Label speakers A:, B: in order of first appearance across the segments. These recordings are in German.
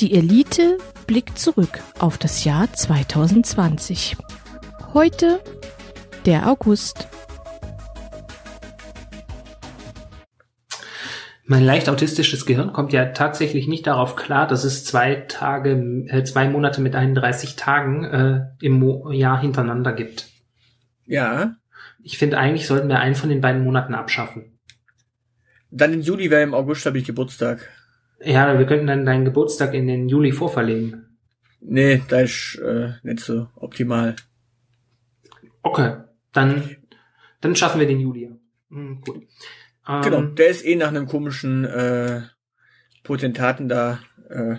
A: Die Elite blickt zurück auf das Jahr 2020. Heute der August.
B: Mein leicht autistisches Gehirn kommt ja tatsächlich nicht darauf klar, dass es zwei Tage, äh, zwei Monate mit 31 Tagen äh, im Mo Jahr hintereinander gibt.
C: Ja.
B: Ich finde, eigentlich sollten wir einen von den beiden Monaten abschaffen.
C: Dann im Juli wäre im August habe ich Geburtstag.
B: Ja, wir könnten dann deinen Geburtstag in den Juli vorverlegen.
C: Nee, da ist äh, nicht so optimal.
B: Okay, dann, dann schaffen wir den Juli. Hm, gut. Ähm,
C: Genau, der ist eh nach einem komischen äh, Potentaten da. Äh,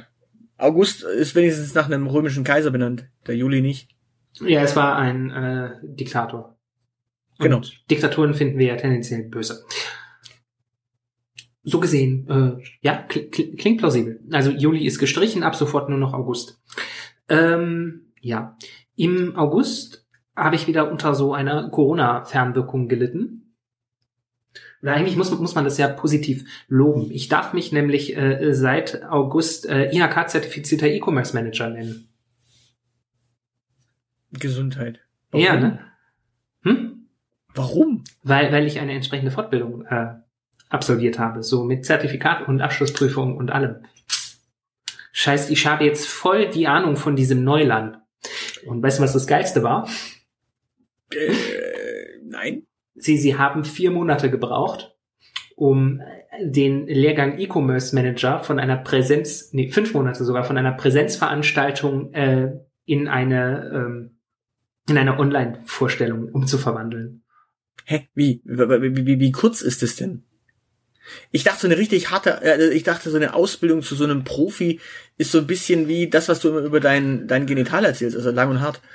C: August ist wenigstens nach einem römischen Kaiser benannt, der Juli nicht.
B: Ja, es war ein äh, Diktator. Und
C: Genau.
B: Diktaturen finden wir ja tendenziell böse. So gesehen, äh, ja, kl kl klingt plausibel. Also Juli ist gestrichen, ab sofort nur noch August. Ähm, ja, im August habe ich wieder unter so einer Corona-Fernwirkung gelitten. Oder eigentlich muss, muss man das ja positiv loben. Ich darf mich nämlich äh, seit August äh, IHK-zertifizierter E-Commerce Manager nennen.
C: Gesundheit.
B: Ja, ne? Hm?
C: Warum?
B: weil, weil ich eine entsprechende Fortbildung äh, absolviert habe, so mit Zertifikat und Abschlussprüfung und allem. Scheiß, ich habe jetzt voll die Ahnung von diesem Neuland. Und weißt du, was das Geilste war?
C: Äh, nein.
B: Sie, sie haben vier Monate gebraucht, um den Lehrgang E-Commerce Manager von einer Präsenz, nee, fünf Monate sogar, von einer Präsenzveranstaltung äh, in eine, ähm, in eine Online-Vorstellung umzuverwandeln.
C: Hä? Wie? Wie, wie, wie kurz ist es denn? Ich dachte, so eine richtig harte, äh, ich dachte, so eine Ausbildung zu so einem Profi ist so ein bisschen wie das, was du immer über dein, dein Genital erzählst, also lang und hart.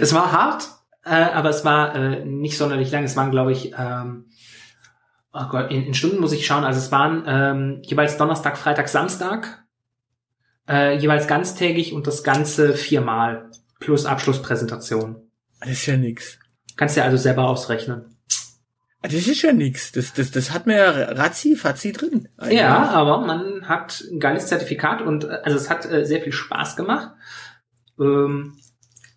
B: Es war hart, äh, aber es war äh, nicht sonderlich lang. Es waren, glaube ich, ähm, oh Gott, in, in Stunden muss ich schauen. Also es waren ähm, jeweils Donnerstag, Freitag, Samstag, äh, jeweils ganztägig und das Ganze viermal plus Abschlusspräsentation.
C: Das ist ja nix.
B: Kannst dir also selber ausrechnen.
C: Das ist ja nix. Das, das, das hat mir ja Razzi, Fazzi drin. eigentlich.
B: Ja, aber man hat ein geiles Zertifikat und äh, also es hat äh, sehr viel Spaß gemacht. Ähm,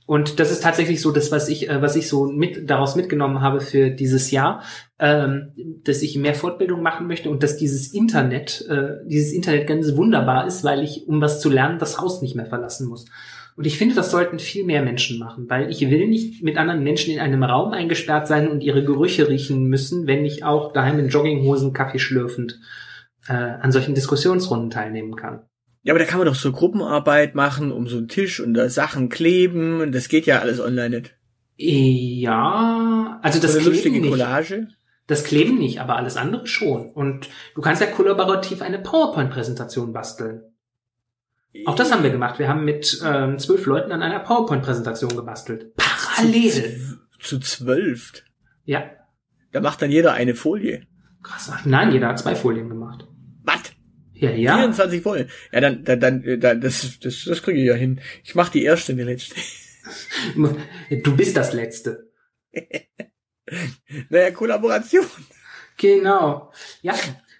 B: und das ist tatsächlich so das, was ich, äh, was ich so mit daraus mitgenommen habe für dieses Jahr, ähm, dass ich mehr Fortbildung machen möchte und dass dieses Internet, äh, dieses Internet ganz wunderbar ist, weil ich, um was zu lernen, das Haus nicht mehr verlassen muss. Und ich finde, das sollten viel mehr Menschen machen, weil ich will nicht mit anderen Menschen in einem Raum eingesperrt sein und ihre Gerüche riechen müssen, wenn ich auch daheim in Jogginghosen Kaffee schlürfend äh, an solchen Diskussionsrunden teilnehmen kann.
C: Ja, aber da kann man doch so Gruppenarbeit machen, um so einen Tisch und da Sachen kleben und das geht ja alles online nicht.
B: Ja, also das
C: lustige
B: Kleben nicht.
C: Collage.
B: Das Kleben nicht, aber alles andere schon. Und du kannst ja kollaborativ eine PowerPoint-Präsentation basteln. Auch das haben wir gemacht. Wir haben mit ähm, zwölf Leuten an einer PowerPoint-Präsentation gebastelt. Parallel.
C: Zu zwölf.
B: Ja.
C: Da macht dann jeder eine Folie.
B: Krass. Nein, jeder hat zwei Folien gemacht.
C: Was?
B: Ja, ja.
C: 24 Folien. Ja, dann, dann, dann, äh, dann das, das, das kriege ich ja hin. Ich mach die erste und die letzte.
B: Du bist das Letzte.
C: Naja, Kollaboration.
B: Genau. Ja,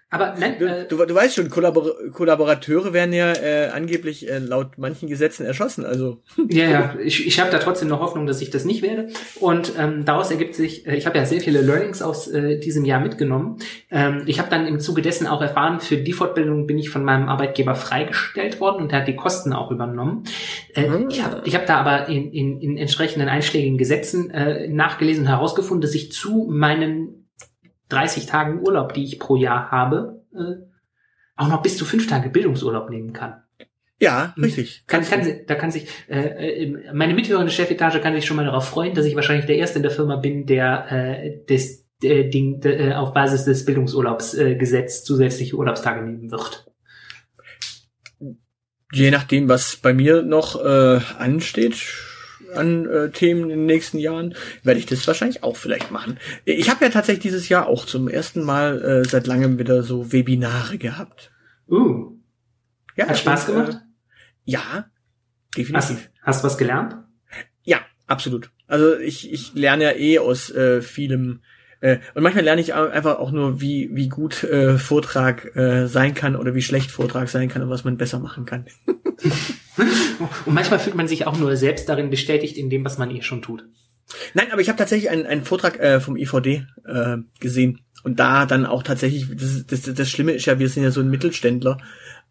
B: aber nein,
C: Du,
B: äh,
C: du, du weißt schon, Kollabor Kollaborateure werden ja äh, angeblich äh, laut manchen Gesetzen erschossen. Also
B: Ja, ja, ich, ich habe da trotzdem noch Hoffnung, dass ich das nicht werde. Und ähm, daraus ergibt sich, äh, ich habe ja sehr viele Learnings aus äh, diesem Jahr mitgenommen. Ähm, ich habe dann im Zuge dessen auch erfahren, für die Fortbildung bin ich von meinem Arbeitgeber freigestellt worden und er hat die Kosten auch übernommen. Äh,
C: Ah.
B: Ich habe ich hab da aber in, in, in entsprechenden einschlägigen Gesetzen äh, nachgelesen und herausgefunden, dass ich zu meinen 30 Tagen Urlaub, die ich pro Jahr habe, äh, auch noch bis zu fünf Tage Bildungsurlaub nehmen kann.
C: ja, richtig.
B: Kann, kann, da kann sich, äh, äh, meine mithörende Chefetage kann sich schon mal darauf freuen, dass ich wahrscheinlich der Erste in der Firma bin, der äh, das äh, Ding äh, auf Basis des Bildungsurlaubsgesetz äh, Gesetz zusätzliche Urlaubstage nehmen wird.
C: Je nachdem, was bei mir noch äh, ansteht an äh, Themen in den nächsten Jahren, werde ich das wahrscheinlich auch vielleicht machen. Ich habe ja tatsächlich dieses Jahr auch zum ersten Mal äh, seit langem wieder so Webinare gehabt.
B: Uh,
C: Ja,
B: hat Spaß
C: und,
B: gemacht?
C: Äh, ja, definitiv.
B: hast du was gelernt?
C: Ja, absolut. Also ich, ich lerne ja eh aus äh, vielem Äh, und manchmal lerne ich einfach auch nur, wie, wie gut äh, Vortrag äh, sein kann oder wie schlecht Vortrag sein kann und was man besser machen kann.
B: und manchmal fühlt man sich auch nur selbst darin bestätigt in dem, was man eh schon tut.
C: Nein, aber ich habe tatsächlich einen, einen Vortrag äh, vom IVD äh, gesehen. Und da dann auch tatsächlich, das, das, das Schlimme ist ja, wir sind ja so ein Mittelständler,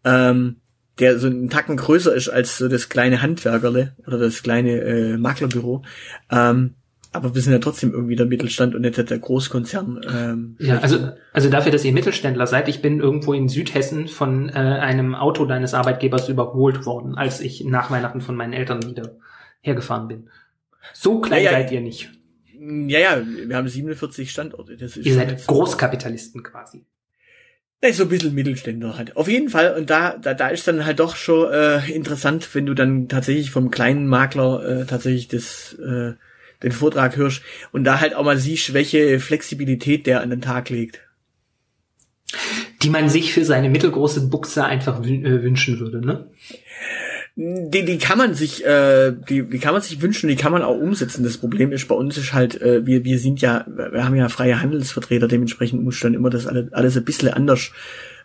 C: ähm, der so einen Tacken größer ist als so das kleine Handwerkerle oder das kleine äh, Maklerbüro. Ähm, aber wir sind ja trotzdem irgendwie der Mittelstand und nicht der Großkonzern.
B: Ähm, ja, also, also dafür, dass ihr Mittelständler seid, ich bin irgendwo in Südhessen von äh, einem Auto deines Arbeitgebers überholt worden, als ich nach Weihnachten von meinen Eltern wieder hergefahren bin. So klein ja, ja, seid ihr nicht.
C: Ja, ja, wir haben 47 Standorte.
B: Ihr seid Großkapitalisten quasi.
C: Ist so ein bisschen Mittelständler halt. Auf jeden Fall, und da, da, da ist dann halt doch schon äh, interessant, wenn du dann tatsächlich vom kleinen Makler äh, tatsächlich das äh, den Vortrag hörst und da halt auch mal siehst, welche Flexibilität der an den Tag legt.
B: Die man sich für seine mittelgroße Buchse einfach äh, wünschen würde, ne?
C: Die, die kann man sich, äh, die, die kann man sich wünschen, die kann man auch umsetzen. Das Problem ist bei uns ist halt, äh, wir, wir sind ja, wir haben ja freie Handelsvertreter, dementsprechend muss dann immer das alles, alles ein bisschen anders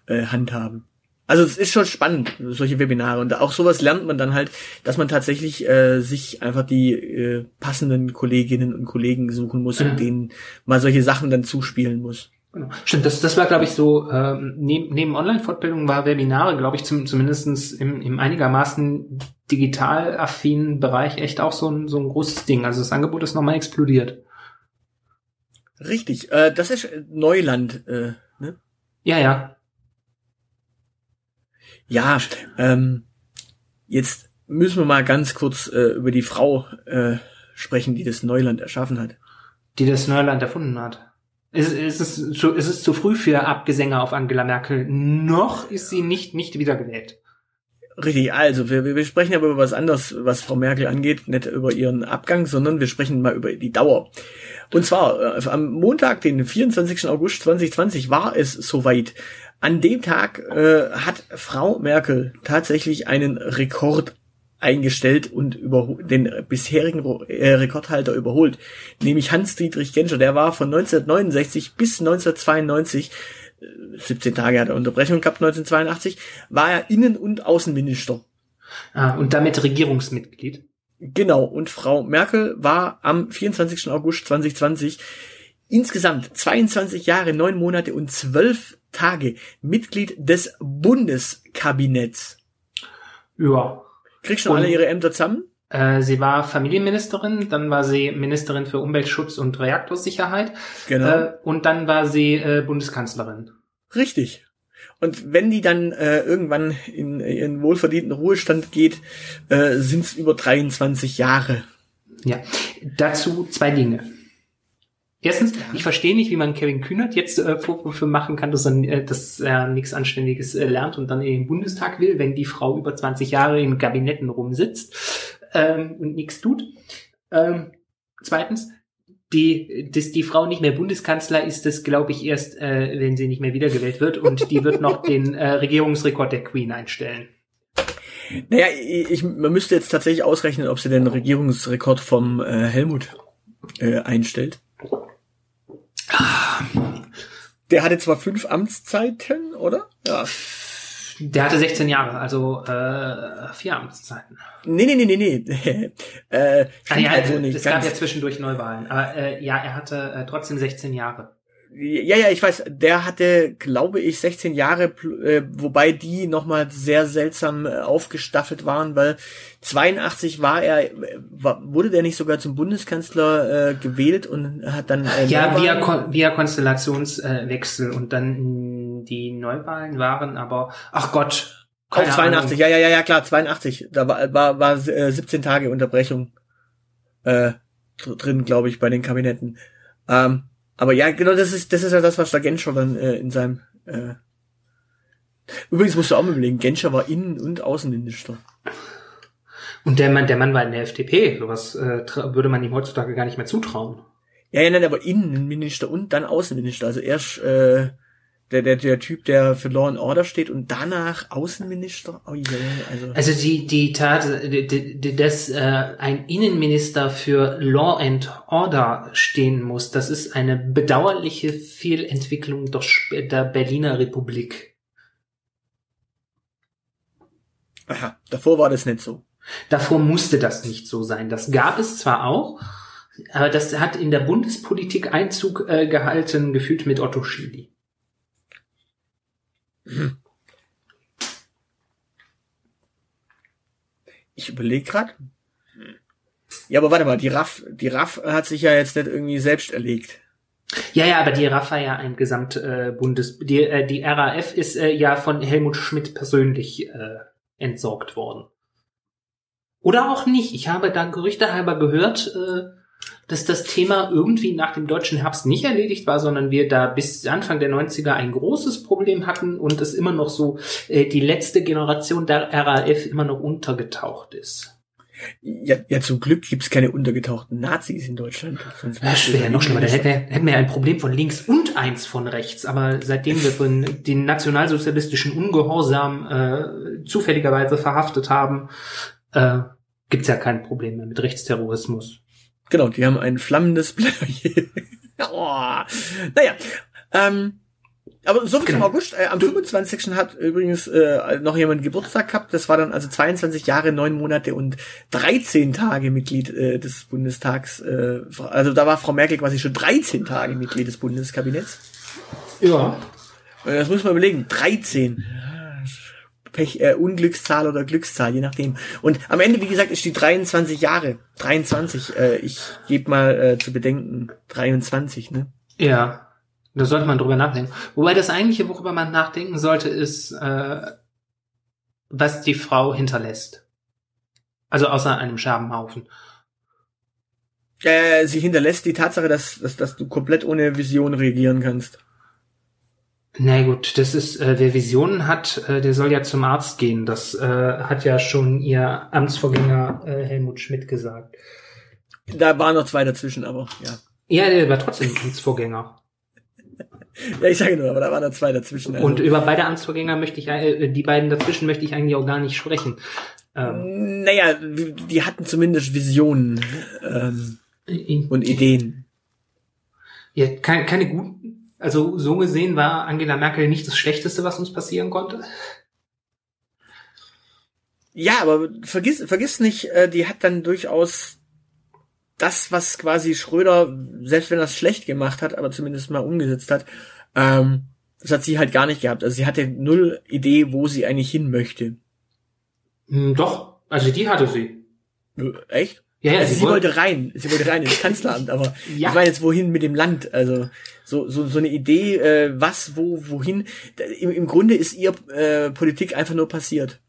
C: äh, handhaben. Also es ist schon spannend, solche Webinare. Und auch sowas lernt man dann halt, dass man tatsächlich äh, sich einfach die äh, passenden Kolleginnen und Kollegen suchen muss mhm. und denen mal solche Sachen dann zuspielen muss.
B: Genau. Stimmt, das, das war, glaube ich, so, ähm, neben, neben Online-Fortbildung war Webinare, glaube ich, zum, zumindestens im, im einigermaßen digital affinen Bereich echt auch so ein, so ein großes Ding. Also das Angebot ist nochmal explodiert.
C: Richtig, äh, das ist Neuland, äh, ne?
B: Ja, ja.
C: Ja, ähm, jetzt müssen wir mal ganz kurz äh, über die Frau äh, sprechen, die das Neuland erschaffen hat.
B: Die das Neuland erfunden hat. Ist, ist, es, zu, ist es zu früh für Abgesänge auf Angela Merkel? Noch ist sie nicht, nicht wiedergewählt.
C: Richtig, also wir, wir sprechen aber über was anderes, was Frau Merkel angeht, nicht über ihren Abgang, sondern wir sprechen mal über die Dauer. Und zwar äh, am Montag, den 24. August 2020, war es soweit. An dem Tag äh, hat Frau Merkel tatsächlich einen Rekord eingestellt und über den bisherigen äh, Rekordhalter überholt, nämlich Hans-Dietrich Genscher. Der war von 1969 bis 1992 17 äh, Tage hat er Unterbrechung gehabt, 1982, war er Innen- und Außenminister.
B: Ah, und damit Regierungsmitglied.
C: Genau, und Frau Merkel war am 24. August 2020 insgesamt 22 Jahre, 9 Monate und 12 Tage Mitglied des Bundeskabinetts.
B: Ja.
C: Kriegst du alle ihre Ämter zusammen?
B: Äh, sie war Familienministerin, dann war sie Ministerin für Umweltschutz und Reaktorsicherheit. Genau. Äh, und dann war sie äh, Bundeskanzlerin.
C: Richtig. Und wenn die dann äh, irgendwann in ihren wohlverdienten Ruhestand geht, äh, sind es über 23 Jahre.
B: Ja, dazu zwei Dinge. Erstens, ich verstehe nicht, wie man Kevin Kühnert jetzt äh, Vorwürfe machen kann, dass er, äh, dass er nichts Anständiges äh, lernt und dann in den Bundestag will, wenn die Frau über 20 Jahre in Kabinetten rumsitzt ähm, und nichts tut. Ähm, zweitens, die, dass die Frau nicht mehr Bundeskanzler ist, das glaube ich erst, äh, wenn sie nicht mehr wiedergewählt wird und die wird noch den äh, Regierungsrekord der Queen einstellen.
C: Naja, ich, man müsste jetzt tatsächlich ausrechnen, ob sie den Regierungsrekord vom äh, Helmut äh, einstellt. Der hatte zwar fünf Amtszeiten, oder? Ja.
B: Der hatte 16 Jahre, also äh, vier Amtszeiten.
C: Nee, nee, nee, nee, nee.
B: äh, ah, ja, also nicht es gab ja zwischendurch Neuwahlen. Aber äh, ja, er hatte äh, trotzdem 16 Jahre.
C: Ja, ja, ich weiß, der hatte, glaube ich, 16 Jahre, äh, wobei die nochmal sehr seltsam äh, aufgestaffelt waren, weil 82 war er, war, wurde der nicht sogar zum Bundeskanzler äh, gewählt und hat dann...
B: Äh, ja, via, Kon via Konstellationswechsel und dann die Neuwahlen waren aber, ach Gott,
C: keine Auch 82, Ahnung. ja, ja, ja, ja, klar, 82. Da war, war, war äh, 17 Tage Unterbrechung äh, drin, glaube ich, bei den Kabinetten. Ähm, aber ja, genau, das ist, das ist ja das, was der Genscher dann äh, in seinem. Äh Übrigens musst du auch mal überlegen, Genscher war Innen- und Außenminister.
B: Und der Mann, der Mann war in der FDP. Sowas äh, würde man ihm heutzutage gar nicht mehr zutrauen.
C: Ja, ja, nein, aber Innenminister und dann Außenminister. Also erst äh, der, der, der Typ, der für Law and Order steht und danach Außenminister. Oh yeah,
B: also. also die, die Tat, dass äh, ein Innenminister für Law and Order stehen muss, das ist eine bedauerliche Fehlentwicklung der, der Berliner Republik.
C: Aha, davor war das nicht so.
B: Davor musste das nicht so sein. Das gab es zwar auch, aber das hat in der Bundespolitik Einzug äh, gehalten, gefühlt mit Otto Schily.
C: Ich überlege gerade. Ja, aber warte mal, die RAF, die RAF hat sich ja jetzt nicht irgendwie selbst erlegt.
B: Ja, ja, aber die RAF war ja ein Gesamt äh, die äh, die RAF ist äh, ja von Helmut Schmidt persönlich äh, entsorgt worden. Oder auch nicht. Ich habe da Gerüchte halber gehört, äh, dass das Thema irgendwie nach dem deutschen Herbst nicht erledigt war, sondern wir da bis Anfang der 90er ein großes Problem hatten und es immer noch so äh, die letzte Generation der RAF immer noch untergetaucht ist.
C: Ja, ja zum Glück gibt's keine untergetauchten Nazis in Deutschland.
B: Sonst das wäre ja noch schlimmer. Da hätten wir, hätten wir ja ein Problem von links und eins von rechts. Aber seitdem wir von den nationalsozialistischen Ungehorsam äh, zufälligerweise verhaftet haben, äh, gibt's ja kein Problem mehr mit Rechtsterrorismus.
C: Genau, die haben ein flammendes Plädoyer. oh, naja, ähm, aber so viel genau. im August. Äh, am 25. hat übrigens äh, noch jemand Geburtstag gehabt. Das war dann also 22 Jahre, 9 Monate und 13 Tage Mitglied äh, des Bundestags. Äh, also da war Frau Merkel quasi schon 13 Tage Mitglied des Bundeskabinetts.
B: Ja.
C: Äh, das muss man überlegen. 13. Pech, äh, Unglückszahl oder Glückszahl, je nachdem. Und am Ende, wie gesagt, ist die 23 Jahre. 23. Äh, ich gebe mal äh, zu bedenken, 23, ne?
B: Ja, da sollte man drüber nachdenken. Wobei das eigentliche, worüber man nachdenken sollte, ist, äh, was die Frau hinterlässt. Also außer einem Scherbenhaufen.
C: Äh, sie hinterlässt die Tatsache, dass, dass, dass du komplett ohne Vision reagieren kannst.
B: Na gut, das ist, äh, wer Visionen hat, äh, der soll ja zum Arzt gehen. Das äh, hat ja schon ihr Amtsvorgänger äh, Helmut Schmidt gesagt.
C: Da waren noch zwei dazwischen, aber ja.
B: Ja, der war trotzdem Amtsvorgänger.
C: ja, ich sage nur, aber da waren noch zwei dazwischen.
B: Also. Und über beide Amtsvorgänger möchte ich, äh, die beiden dazwischen möchte ich eigentlich auch gar nicht sprechen.
C: Ähm, naja, die hatten zumindest Visionen ähm, und Ideen.
B: Ja, keine, keine guten also so gesehen war Angela Merkel nicht das Schlechteste, was uns passieren konnte.
C: Ja, aber vergiss, vergiss nicht, äh, die hat dann durchaus das, was quasi Schröder, selbst wenn er es schlecht gemacht hat, aber zumindest mal umgesetzt hat, ähm, das hat sie halt gar nicht gehabt. Also sie hatte null Idee, wo sie eigentlich hin möchte.
B: Hm, doch, also die hatte sie.
C: Echt? Ja, ja, also sie, sie wollte rein, sie wollte rein ins Kanzleramt, aber ja. ich meine jetzt wohin mit dem Land, also so so so eine Idee, äh, was wo wohin. Im, Im Grunde ist ihr äh, Politik einfach nur passiert.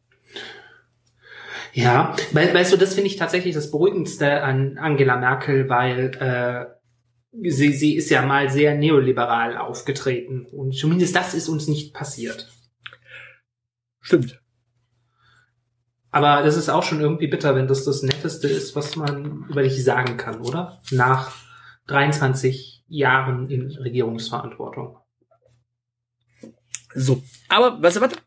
B: Ja, weil, weißt du, das finde ich tatsächlich das Beruhigendste an Angela Merkel, weil äh, sie sie ist ja mal sehr neoliberal aufgetreten und zumindest das ist uns nicht passiert.
C: Stimmt.
B: Aber das ist auch schon irgendwie bitter, wenn das das Netteste ist, was man über dich sagen kann, oder? Nach 23 Jahren in Regierungsverantwortung.
C: So, aber was warte.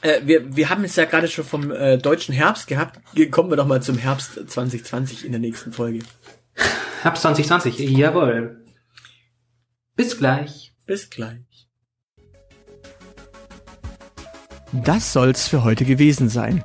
C: Äh, wir, wir haben es ja gerade schon vom äh, deutschen Herbst gehabt. Kommen wir doch mal zum Herbst 2020 in der nächsten Folge.
B: Herbst 2020, jawohl. Bis gleich.
C: Bis gleich. Das soll's für heute gewesen sein.